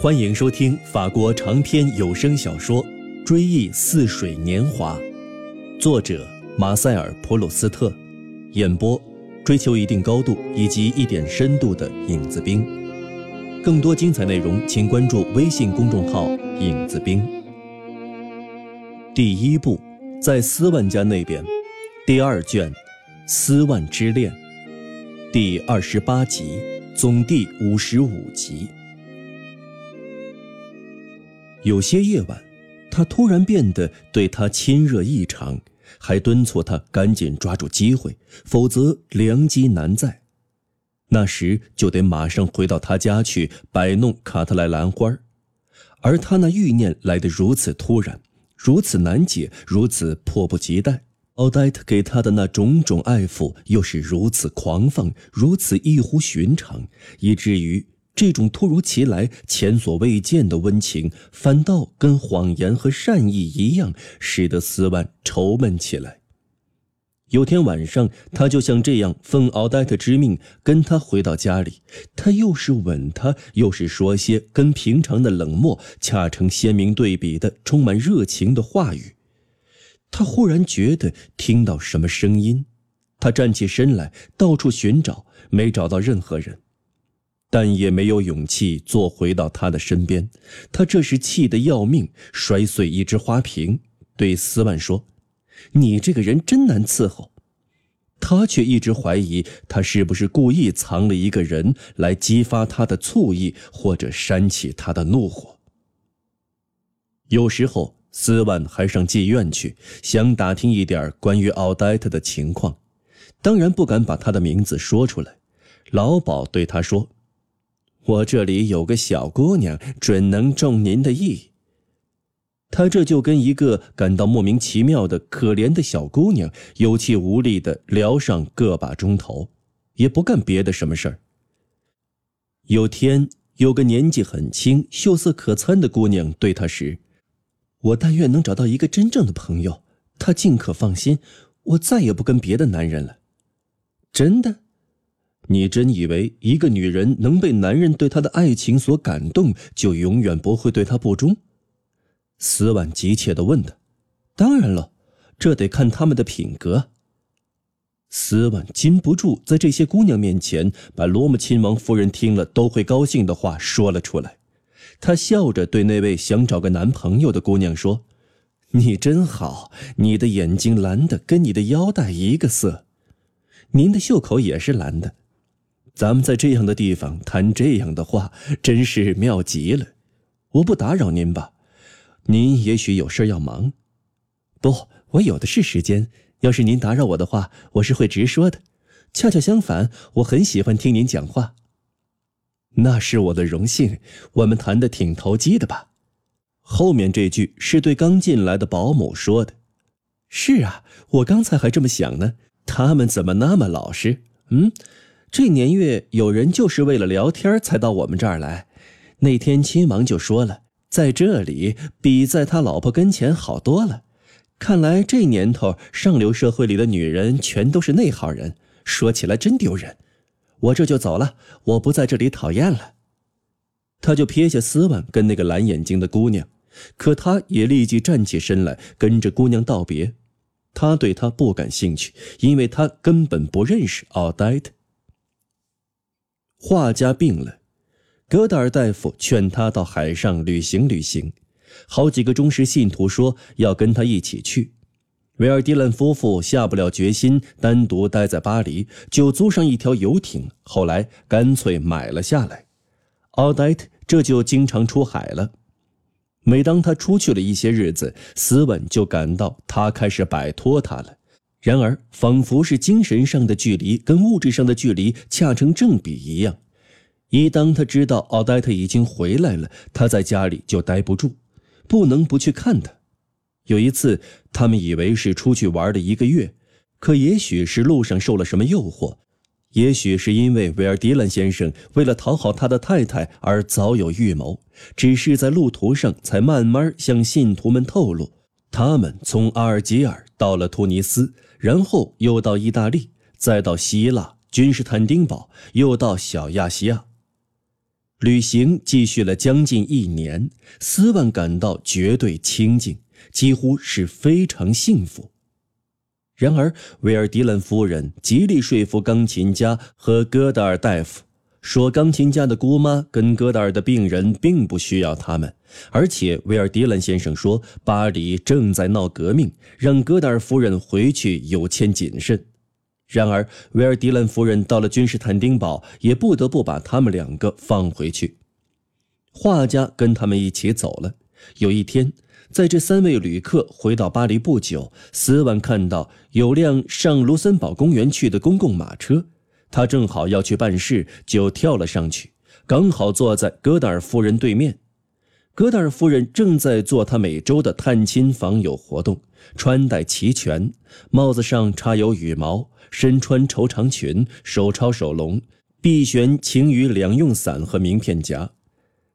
欢迎收听法国长篇有声小说《追忆似水年华》，作者马塞尔·普鲁斯特，演播追求一定高度以及一点深度的影子兵。更多精彩内容，请关注微信公众号“影子兵”。第一部，在斯万家那边，第二卷，《斯万之恋》，第二十八集，总第五十五集。有些夜晚，他突然变得对他亲热异常，还敦促他赶紧抓住机会，否则良机难在。那时就得马上回到他家去摆弄卡特莱兰花而他那欲念来得如此突然，如此难解，如此迫不及待。奥黛特给他的那种种爱抚又是如此狂放，如此异乎寻常，以至于。这种突如其来、前所未见的温情，反倒跟谎言和善意一样，使得斯万愁闷起来。有天晚上，他就像这样奉奥黛特之命，跟他回到家里。他又是吻她，又是说些跟平常的冷漠恰成鲜明对比的、充满热情的话语。他忽然觉得听到什么声音，他站起身来，到处寻找，没找到任何人。但也没有勇气坐回到他的身边，他这时气得要命，摔碎一只花瓶，对斯万说：“你这个人真难伺候。”他却一直怀疑他是不是故意藏了一个人来激发他的醋意，或者煽起他的怒火。有时候，斯万还上妓院去，想打听一点关于奥黛特的情况，当然不敢把她的名字说出来。老鸨对他说。我这里有个小姑娘，准能中您的意。他这就跟一个感到莫名其妙的可怜的小姑娘有气无力的聊上个把钟头，也不干别的什么事儿。有天，有个年纪很轻、秀色可餐的姑娘对他时，我但愿能找到一个真正的朋友，他尽可放心，我再也不跟别的男人了。真的。你真以为一个女人能被男人对她的爱情所感动，就永远不会对她不忠？斯万急切地问他：“当然了，这得看他们的品格。”斯万禁不住在这些姑娘面前把罗姆亲王夫人听了都会高兴的话说了出来。他笑着对那位想找个男朋友的姑娘说：“你真好，你的眼睛蓝的跟你的腰带一个色，您的袖口也是蓝的。”咱们在这样的地方谈这样的话，真是妙极了。我不打扰您吧？您也许有事要忙。不，我有的是时间。要是您打扰我的话，我是会直说的。恰恰相反，我很喜欢听您讲话。那是我的荣幸。我们谈的挺投机的吧？后面这句是对刚进来的保姆说的。是啊，我刚才还这么想呢。他们怎么那么老实？嗯。这年月，有人就是为了聊天才到我们这儿来。那天亲王就说了，在这里比在他老婆跟前好多了。看来这年头，上流社会里的女人全都是内行人。说起来真丢人。我这就走了，我不在这里讨厌了。他就撇下斯万跟那个蓝眼睛的姑娘，可他也立即站起身来，跟着姑娘道别。他对她不感兴趣，因为他根本不认识奥黛特。画家病了，戈达尔大夫劝他到海上旅行旅行。好几个忠实信徒说要跟他一起去。维尔迪兰夫妇下不了决心单独待在巴黎，就租上一条游艇，后来干脆买了下来。奥黛特这就经常出海了。每当他出去了一些日子，斯文就感到他开始摆脱他了。然而，仿佛是精神上的距离跟物质上的距离恰成正比一样。一当他知道奥黛特已经回来了，他在家里就待不住，不能不去看他。有一次，他们以为是出去玩了一个月，可也许是路上受了什么诱惑，也许是因为维尔迪兰先生为了讨好他的太太而早有预谋，只是在路途上才慢慢向信徒们透露。他们从阿尔及尔到了突尼斯。然后又到意大利，再到希腊君士坦丁堡，又到小亚细亚。旅行继续了将近一年，斯万感到绝对清静，几乎是非常幸福。然而，维尔迪兰夫人极力说服钢琴家和戈达尔大夫，说钢琴家的姑妈跟戈达尔的病人并不需要他们，而且维尔迪兰先生说巴黎正在闹革命，让戈达尔夫人回去有欠谨慎。然而，维尔迪兰夫人到了君士坦丁堡，也不得不把他们两个放回去。画家跟他们一起走了。有一天。在这三位旅客回到巴黎不久，斯万看到有辆上卢森堡公园去的公共马车，他正好要去办事，就跳了上去，刚好坐在戈达尔夫人对面。戈达尔夫人正在做她每周的探亲访友活动，穿戴齐全，帽子上插有羽毛，身穿绸长裙，手抄手笼，臂悬晴雨两用伞和名片夹，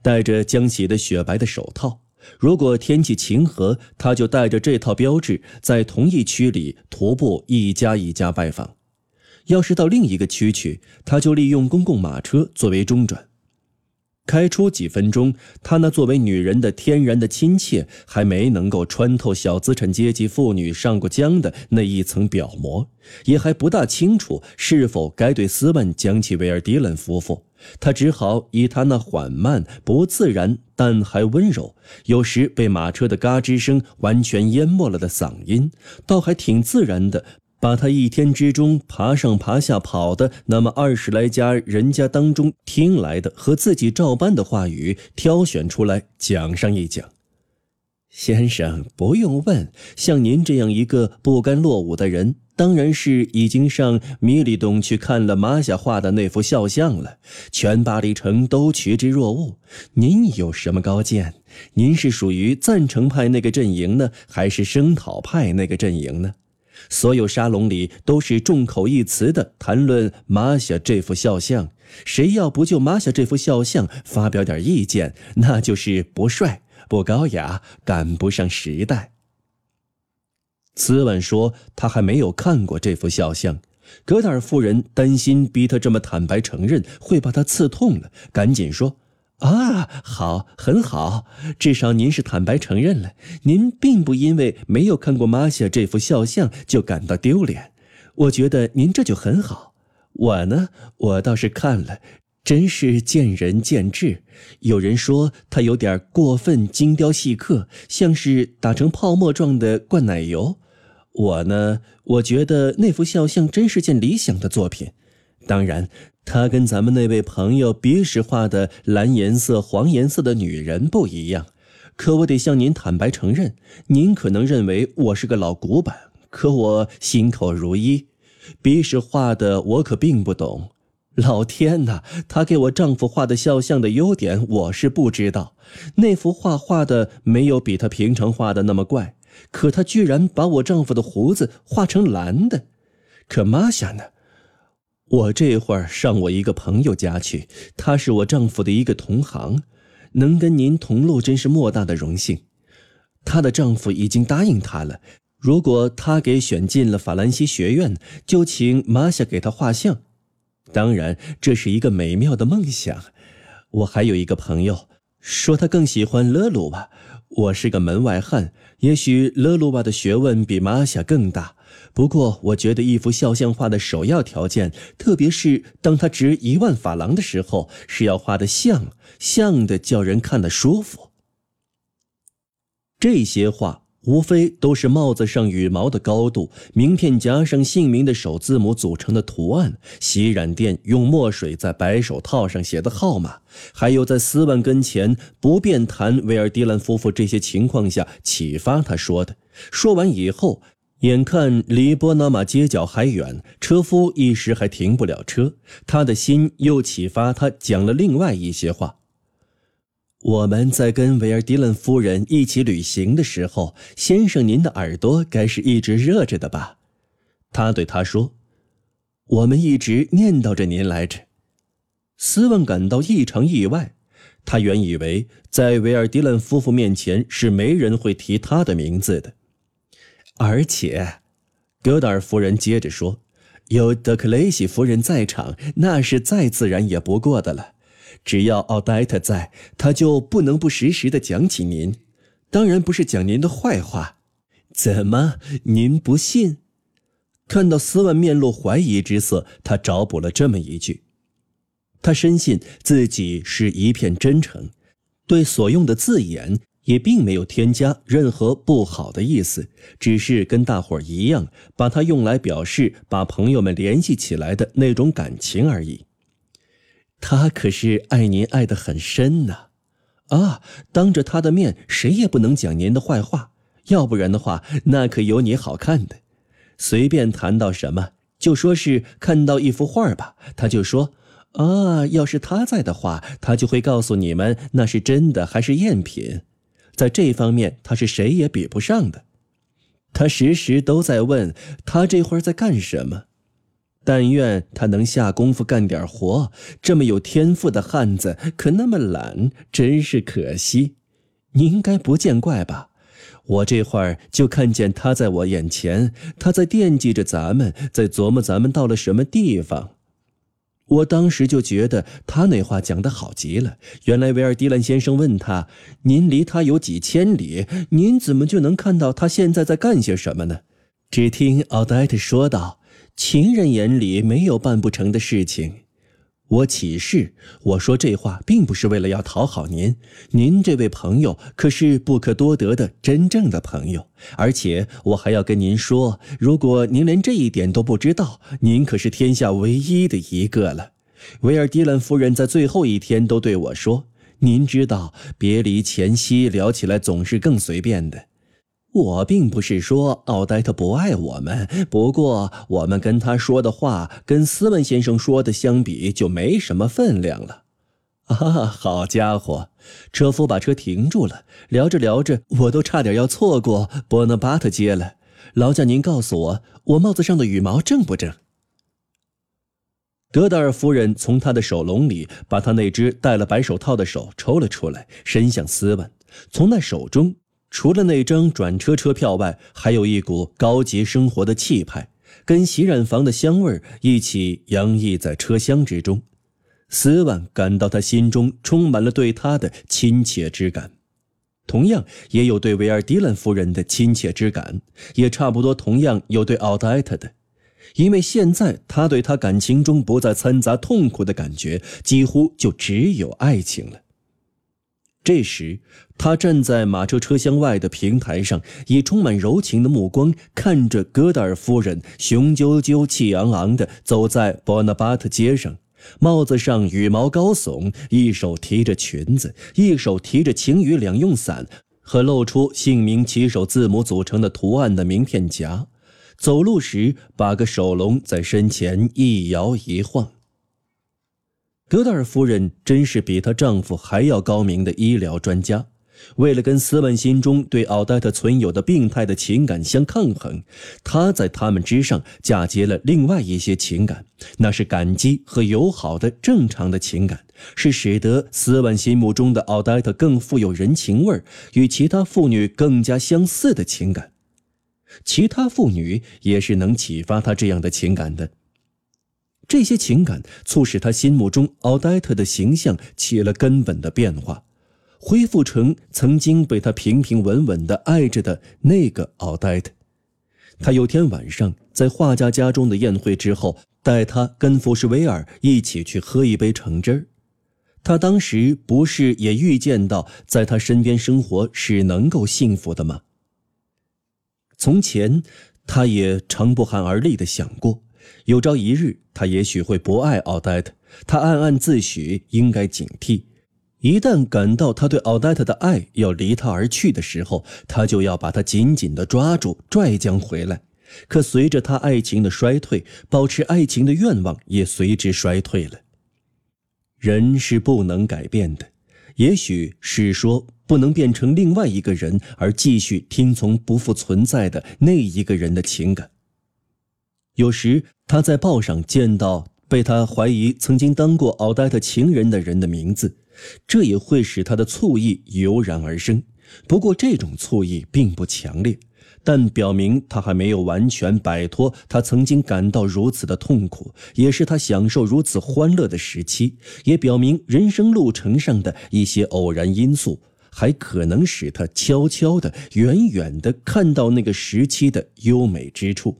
戴着浆洗的雪白的手套。如果天气晴和，他就带着这套标志在同一区里徒步一家一家拜访；要是到另一个区去，他就利用公共马车作为中转。开出几分钟，他那作为女人的天然的亲切还没能够穿透小资产阶级妇女上过浆的那一层表膜，也还不大清楚是否该对斯万讲起维尔迪兰夫妇。他只好以他那缓慢、不自然但还温柔，有时被马车的嘎吱声完全淹没了的嗓音，倒还挺自然的，把他一天之中爬上爬下跑的那么二十来家人家当中听来的和自己照搬的话语挑选出来讲上一讲。先生不用问，像您这样一个不甘落伍的人。当然是已经上米里东去看了玛夏画的那幅肖像了，全巴黎城都趋之若鹜。您有什么高见？您是属于赞成派那个阵营呢，还是声讨派那个阵营呢？所有沙龙里都是众口一词的谈论玛夏这幅肖像，谁要不就玛夏这幅肖像发表点意见，那就是不帅、不高雅，赶不上时代。斯万说：“他还没有看过这幅肖像。”格达尔夫人担心逼他这么坦白承认会把他刺痛了，赶紧说：“啊，好，很好，至少您是坦白承认了。您并不因为没有看过玛夏这幅肖像就感到丢脸。我觉得您这就很好。我呢，我倒是看了，真是见仁见智。有人说他有点过分精雕细刻，像是打成泡沫状的灌奶油。”我呢，我觉得那幅肖像真是件理想的作品。当然，他跟咱们那位朋友鼻屎画的蓝颜色、黄颜色的女人不一样。可我得向您坦白承认，您可能认为我是个老古板，可我心口如一。鼻屎画的我可并不懂。老天哪，他给我丈夫画的肖像的优点我是不知道。那幅画画的没有比他平常画的那么怪。可他居然把我丈夫的胡子画成蓝的，可玛夏呢？我这会儿上我一个朋友家去，他是我丈夫的一个同行，能跟您同路真是莫大的荣幸。她的丈夫已经答应她了，如果她给选进了法兰西学院，就请玛夏给她画像。当然，这是一个美妙的梦想。我还有一个朋友说他更喜欢勒鲁瓦。我是个门外汉，也许勒鲁瓦的学问比玛夏更大。不过，我觉得一幅肖像画的首要条件，特别是当它值一万法郎的时候，是要画的像，像的叫人看得舒服。这些画。无非都是帽子上羽毛的高度，名片夹上姓名的首字母组成的图案，洗染店用墨水在白手套上写的号码，还有在斯万跟前不便谈维尔迪兰夫妇这些情况下启发他说的。说完以后，眼看离波拿马街角还远，车夫一时还停不了车，他的心又启发他讲了另外一些话。我们在跟维尔迪伦夫人一起旅行的时候，先生您的耳朵该是一直热着的吧？他对他说：“我们一直念叨着您来着。”斯万感到异常意外，他原以为在维尔迪伦夫妇面前是没人会提他的名字的。而且，戈达尔夫人接着说：“有德克雷西夫人在场，那是再自然也不过的了。”只要奥黛特在，他就不能不时时的讲起您。当然不是讲您的坏话。怎么，您不信？看到斯万面露怀疑之色，他找补了这么一句：“他深信自己是一片真诚，对所用的字眼也并没有添加任何不好的意思，只是跟大伙儿一样，把它用来表示把朋友们联系起来的那种感情而已。他可是爱您爱得很深呢，啊，当着他的面，谁也不能讲您的坏话，要不然的话，那可有你好看的。”随便谈到什么，就说是看到一幅画吧，他就说：“啊，要是他在的话，他就会告诉你们那是真的还是赝品。在这方面，他是谁也比不上的。他时时都在问他这会儿在干什么。但愿他能下功夫干点活。这么有天赋的汉子，可那么懒，真是可惜。你应该不见怪吧？”我这会儿就看见他在我眼前，他在惦记着咱们，在琢磨咱们到了什么地方。我当时就觉得他那话讲的好极了。原来维尔迪兰先生问他：“您离他有几千里，您怎么就能看到他现在在干些什么呢？”只听奥黛特说道：“情人眼里没有办不成的事情。”我起誓，我说这话并不是为了要讨好您，您这位朋友可是不可多得的真正的朋友。而且我还要跟您说，如果您连这一点都不知道，您可是天下唯一的一个了。维尔迪兰夫人在最后一天都对我说：“您知道，别离前夕聊起来总是更随便的。”我并不是说奥黛特不爱我们，不过我们跟他说的话跟斯文先生说的相比就没什么分量了。啊，好家伙！车夫把车停住了，聊着聊着，我都差点要错过波纳巴特街了。劳驾您告诉我，我帽子上的羽毛正不正？德达尔夫人从他的手笼里把他那只戴了白手套的手抽了出来，伸向斯文，从那手中。除了那张转车车票外，还有一股高级生活的气派，跟洗染房的香味一起洋溢在车厢之中。斯万感到他心中充满了对他的亲切之感，同样也有对维尔迪兰夫人的亲切之感，也差不多同样有对奥黛特的，因为现在他对他感情中不再掺杂痛苦的感觉，几乎就只有爱情了。这时，他站在马车车厢外的平台上，以充满柔情的目光看着戈达尔夫人雄赳赳、气昂昂地走在伯纳巴特街上，帽子上羽毛高耸，一手提着裙子，一手提着晴雨两用伞和露出姓名起手字母组成的图案的名片夹，走路时把个手笼在身前一摇一晃。格达尔夫人真是比她丈夫还要高明的医疗专家。为了跟斯万心中对奥黛特存有的病态的情感相抗衡，她在他们之上嫁接了另外一些情感，那是感激和友好的正常的情感，是使得斯万心目中的奥黛特更富有人情味与其他妇女更加相似的情感。其他妇女也是能启发他这样的情感的。这些情感促使他心目中奥黛特的形象起了根本的变化，恢复成曾经被他平平稳稳的爱着的那个奥黛特。他有天晚上在画家家中的宴会之后，带他跟福什维尔一起去喝一杯橙汁儿。他当时不是也预见到在他身边生活是能够幸福的吗？从前，他也常不寒而栗地想过。有朝一日，他也许会不爱奥黛特。他暗暗自诩应该警惕，一旦感到他对奥黛特的爱要离他而去的时候，他就要把他紧紧地抓住，拽将回来。可随着他爱情的衰退，保持爱情的愿望也随之衰退了。人是不能改变的，也许是说不能变成另外一个人，而继续听从不复存在的那一个人的情感。有时他在报上见到被他怀疑曾经当过奥黛特情人的人的名字，这也会使他的醋意油然而生。不过这种醋意并不强烈，但表明他还没有完全摆脱他曾经感到如此的痛苦，也是他享受如此欢乐的时期，也表明人生路程上的一些偶然因素，还可能使他悄悄的、远远的看到那个时期的优美之处。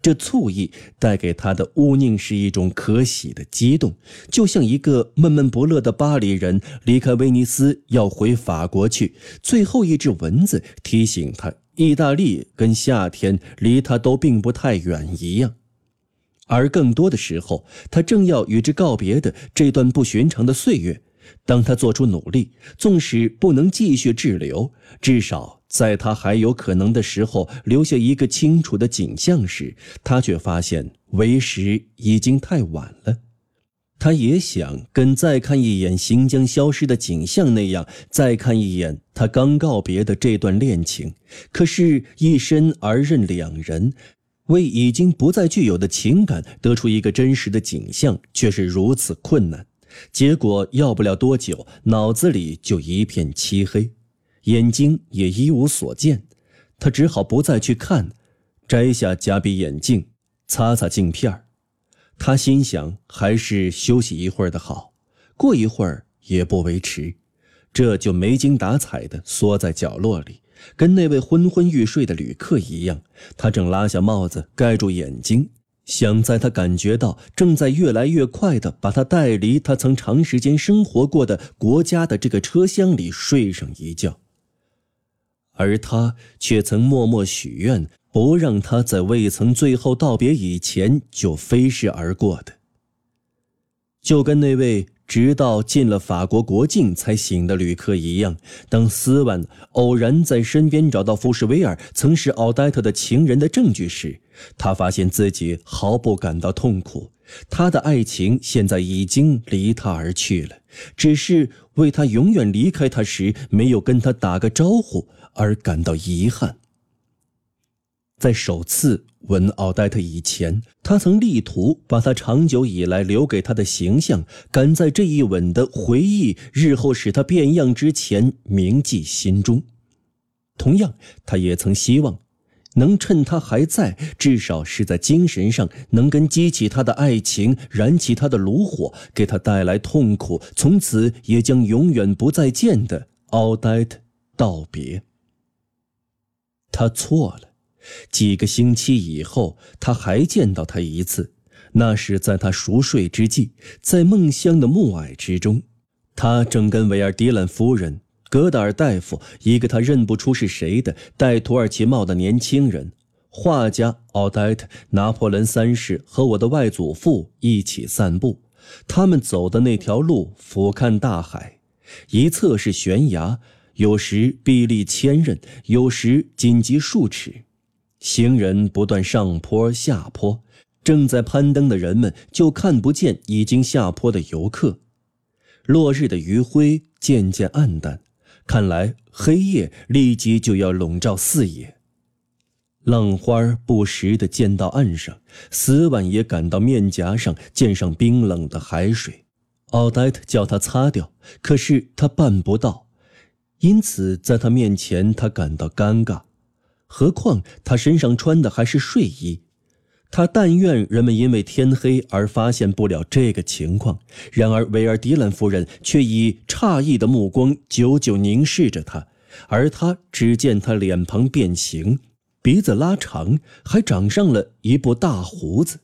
这醋意带给他的乌宁是一种可喜的激动，就像一个闷闷不乐的巴黎人离开威尼斯要回法国去，最后一只蚊子提醒他，意大利跟夏天离他都并不太远一样。而更多的时候，他正要与之告别的这段不寻常的岁月，当他做出努力，纵使不能继续滞留，至少。在他还有可能的时候留下一个清楚的景象时，他却发现为时已经太晚了。他也想跟再看一眼行将消失的景象那样，再看一眼他刚告别的这段恋情。可是，一身而任两人，为已经不再具有的情感得出一个真实的景象，却是如此困难。结果要不了多久，脑子里就一片漆黑。眼睛也一无所见，他只好不再去看，摘下夹鼻眼镜，擦擦镜片他心想，还是休息一会儿的好，过一会儿也不为迟。这就没精打采地缩在角落里，跟那位昏昏欲睡的旅客一样。他正拉下帽子盖住眼睛，想在他感觉到正在越来越快的把他带离他曾长时间生活过的国家的这个车厢里睡上一觉。而他却曾默默许愿，不让他在未曾最后道别以前就飞逝而过的。就跟那位直到进了法国国境才醒的旅客一样，当斯万偶然在身边找到富士维尔曾是奥黛特的情人的证据时，他发现自己毫不感到痛苦。他的爱情现在已经离他而去了，只是为他永远离开他时没有跟他打个招呼。而感到遗憾。在首次吻奥黛特以前，他曾力图把他长久以来留给他的形象，赶在这一吻的回忆日后使他变样之前铭记心中。同样，他也曾希望，能趁他还在，至少是在精神上能跟激起他的爱情、燃起他的炉火、给他带来痛苦、从此也将永远不再见的奥黛特道别。他错了。几个星期以后，他还见到他一次，那是在他熟睡之际，在梦乡的暮霭之中，他正跟维尔迪兰夫人、格达尔大夫，一个他认不出是谁的戴土耳其帽的年轻人，画家奥黛特、拿破仑三世和我的外祖父一起散步。他们走的那条路俯瞰大海，一侧是悬崖。有时壁立千仞，有时仅及数尺，行人不断上坡下坡，正在攀登的人们就看不见已经下坡的游客。落日的余晖渐渐暗淡，看来黑夜立即就要笼罩四野。浪花不时地溅到岸上，斯万也感到面颊上溅上冰冷的海水。奥黛特叫他擦掉，可是他办不到。因此，在他面前，他感到尴尬。何况他身上穿的还是睡衣。他但愿人们因为天黑而发现不了这个情况。然而，维尔迪兰夫人却以诧异的目光久久凝视着他，而他只见他脸庞变形，鼻子拉长，还长上了一部大胡子。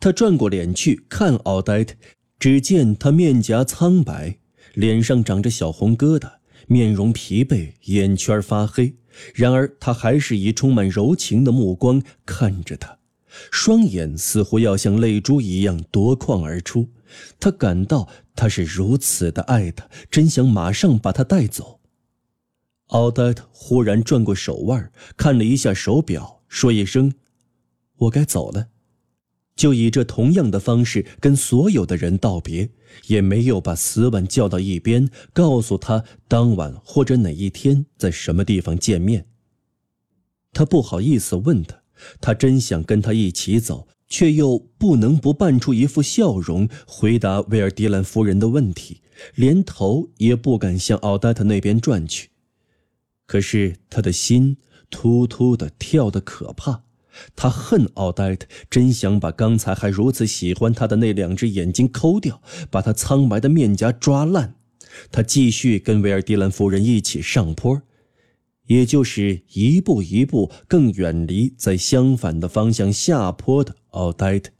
他转过脸去看奥黛特，只见他面颊苍白，脸上长着小红疙瘩。面容疲惫，眼圈发黑，然而他还是以充满柔情的目光看着他，双眼似乎要像泪珠一样夺眶而出。他感到他是如此的爱他，真想马上把他带走。奥黛特忽然转过手腕，看了一下手表，说一声：“我该走了。”就以这同样的方式跟所有的人道别，也没有把斯万叫到一边，告诉他当晚或者哪一天在什么地方见面。他不好意思问他，他真想跟他一起走，却又不能不扮出一副笑容回答威尔迪兰夫人的问题，连头也不敢向奥黛特那边转去。可是他的心突突的跳得可怕。他恨奥黛特，真想把刚才还如此喜欢他的那两只眼睛抠掉，把他苍白的面颊抓烂。他继续跟维尔迪兰夫人一起上坡，也就是一步一步更远离在相反的方向下坡的奥黛特。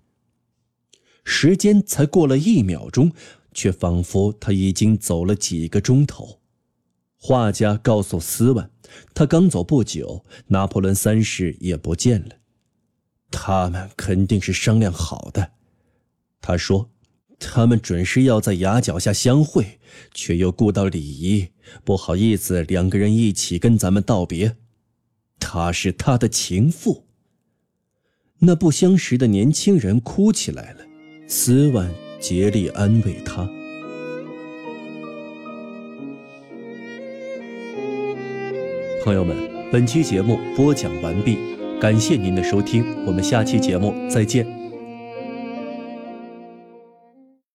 时间才过了一秒钟，却仿佛他已经走了几个钟头。画家告诉斯万，他刚走不久，拿破仑三世也不见了。他们肯定是商量好的，他说，他们准是要在崖脚下相会，却又顾到礼仪，不好意思两个人一起跟咱们道别。他是他的情妇。那不相识的年轻人哭起来了。斯万竭力安慰他。朋友们，本期节目播讲完毕，感谢您的收听，我们下期节目再见。